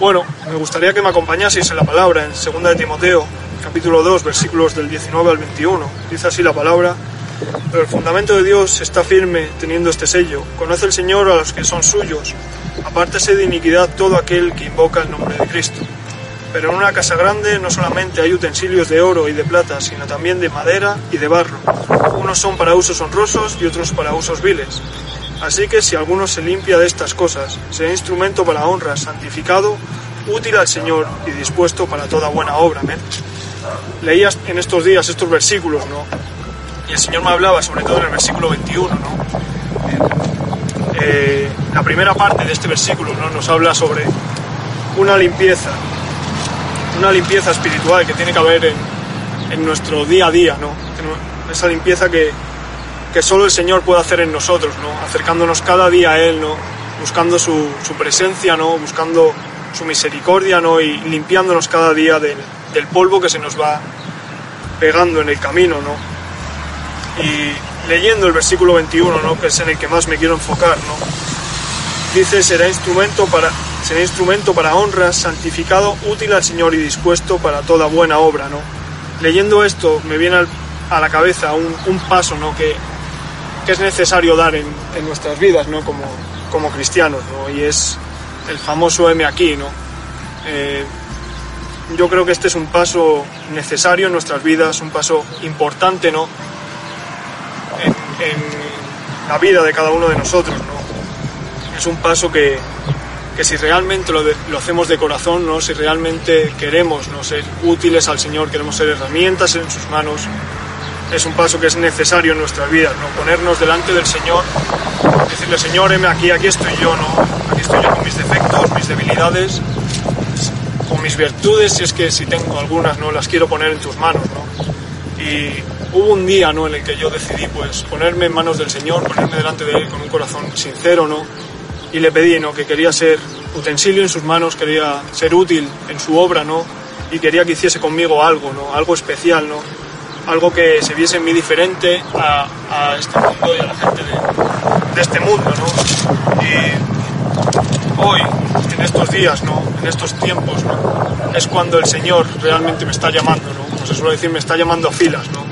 Bueno, me gustaría que me acompañaseis en la palabra en 2 de Timoteo, capítulo 2, versículos del 19 al 21. Dice así la palabra, pero el fundamento de Dios está firme teniendo este sello. Conoce el Señor a los que son suyos. Apártese de iniquidad todo aquel que invoca el nombre de Cristo. Pero en una casa grande no solamente hay utensilios de oro y de plata, sino también de madera y de barro. Unos son para usos honrosos y otros para usos viles. Así que si alguno se limpia de estas cosas, sea instrumento para honra, santificado, útil al Señor y dispuesto para toda buena obra. Amén. Leías en estos días estos versículos, ¿no? Y el Señor me hablaba sobre todo en el versículo 21, ¿no? Eh, la primera parte de este versículo ¿no? nos habla sobre una limpieza, una limpieza espiritual que tiene que haber en, en nuestro día a día, ¿no? Esa limpieza que, que solo el Señor puede hacer en nosotros, ¿no? Acercándonos cada día a Él, ¿no? Buscando su, su presencia, ¿no? Buscando su misericordia, ¿no? Y limpiándonos cada día del, del polvo que se nos va pegando en el camino, ¿no? Y leyendo el versículo 21, ¿no? Que es en el que más me quiero enfocar, ¿no? Dice, será instrumento para, será instrumento para honra, santificado, útil al Señor y dispuesto para toda buena obra, ¿no? Leyendo esto me viene al, a la cabeza un, un paso, ¿no? Que, que, es necesario dar en, en nuestras vidas, ¿no? Como, como cristianos, ¿no? Y es el famoso M aquí, ¿no? Eh, yo creo que este es un paso necesario en nuestras vidas, un paso importante, ¿no? En, en la vida de cada uno de nosotros, ¿no? Es un paso que, que si realmente lo, de, lo, hacemos de corazón, ¿no? si realmente queremos ¿no? ser útiles al Señor, queremos ser herramientas en sus manos, es un paso que es necesario en nuestras vidas, ¿no? ponernos delante del Señor, decirle Señor, aquí, aquí estoy yo, ¿no? aquí estoy yo con mis defectos, mis debilidades, con mis virtudes, si es que si tengo algunas, no las quiero poner en tus manos. ¿no? Y hubo un día ¿no? en el que yo decidí pues, ponerme en manos del Señor, ponerme delante de Él con un corazón sincero, ¿no? y le pedí ¿no? que quería ser utensilio en sus manos, quería ser útil en su obra, ¿no? Y quería que hiciese conmigo algo, ¿no? Algo especial, ¿no? Algo que se viese en mí diferente a, a este mundo y a la gente de, de, este mundo, ¿no? Y hoy, en estos días, ¿no? En estos tiempos, ¿no? Es cuando el Señor realmente me está llamando, ¿no? Como se suele decir, me está llamando a filas, ¿no?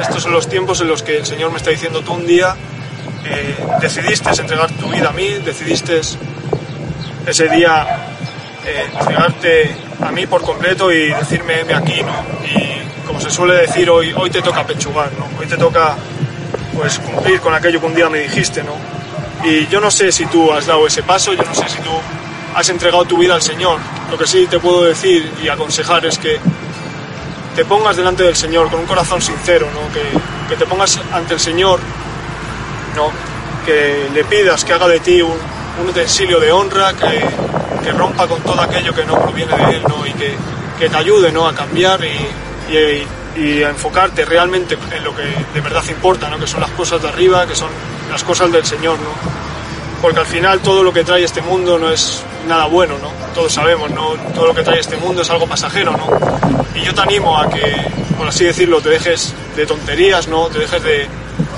Estos son los tiempos en los que el Señor me está diciendo, tú un día eh, decidiste entregar tu vida a mí, decidiste ese día eh, entregarte a mí por completo y decirme aquí, ¿no? Y como se suele decir hoy, hoy te toca pechugar, ¿no? Hoy te toca pues cumplir con aquello que un día me dijiste, ¿no? Y yo no sé si tú has dado ese paso, yo no sé si tú has entregado tu vida al Señor. Lo que sí te puedo decir y aconsejar es que te pongas delante del Señor con un corazón sincero, ¿no? que, que te pongas ante el Señor ¿no? que le pidas que haga de ti un, un utensilio de honra, que, que, rompa con todo aquello que no proviene de Él ¿no? y que, que te ayude ¿no? a cambiar y, y, y, a enfocarte realmente en lo que de verdad importa, ¿no? que son las cosas de arriba, que son las cosas del Señor. ¿no? Porque al final todo lo que trae este mundo no es nada bueno, ¿no? todos sabemos, ¿no? todo lo que trae este mundo es algo pasajero. ¿no? Y yo te animo a que, por así decirlo, te dejes de tonterías, ¿no? te dejes de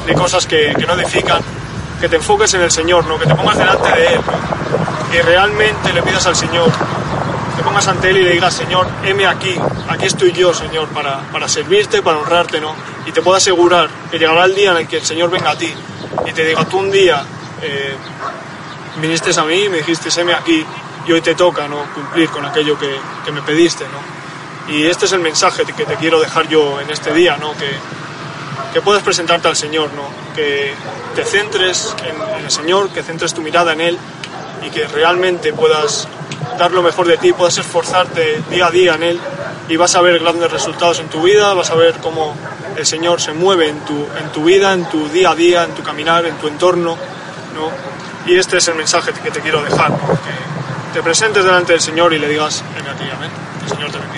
de cosas que, que, no edifican, que te enfoques en el Señor, ¿no? que te pongas delante de Él, ¿no? que realmente le pidas al Señor, te pongas ante Él y le digas, Señor, heme aquí, aquí estoy yo, Señor, para, para servirte, para honrarte, ¿no? Y te puedo asegurar que llegará el día en el que el Señor venga a ti y te diga, tú un día eh, viniste a mí, me dijiste, heme aquí, y hoy te toca, ¿no? Cumplir con aquello que, que me pediste, ¿no? Y este es el mensaje que te quiero dejar yo en este día, ¿no? Que, que puedas presentarte al Señor, ¿no? que te centres en, en, el Señor, que centres tu mirada en Él y que realmente puedas dar lo mejor de ti, puedas esforzarte día a día en Él y vas a ver grandes resultados en tu vida, vas a ver cómo el Señor se mueve en tu, en tu vida, en tu día a día, en tu caminar, en tu entorno. ¿no? Y este es el mensaje que te quiero dejar, ¿no? que te presentes delante del Señor y le digas, ven aquí, amén. El Señor te bendiga.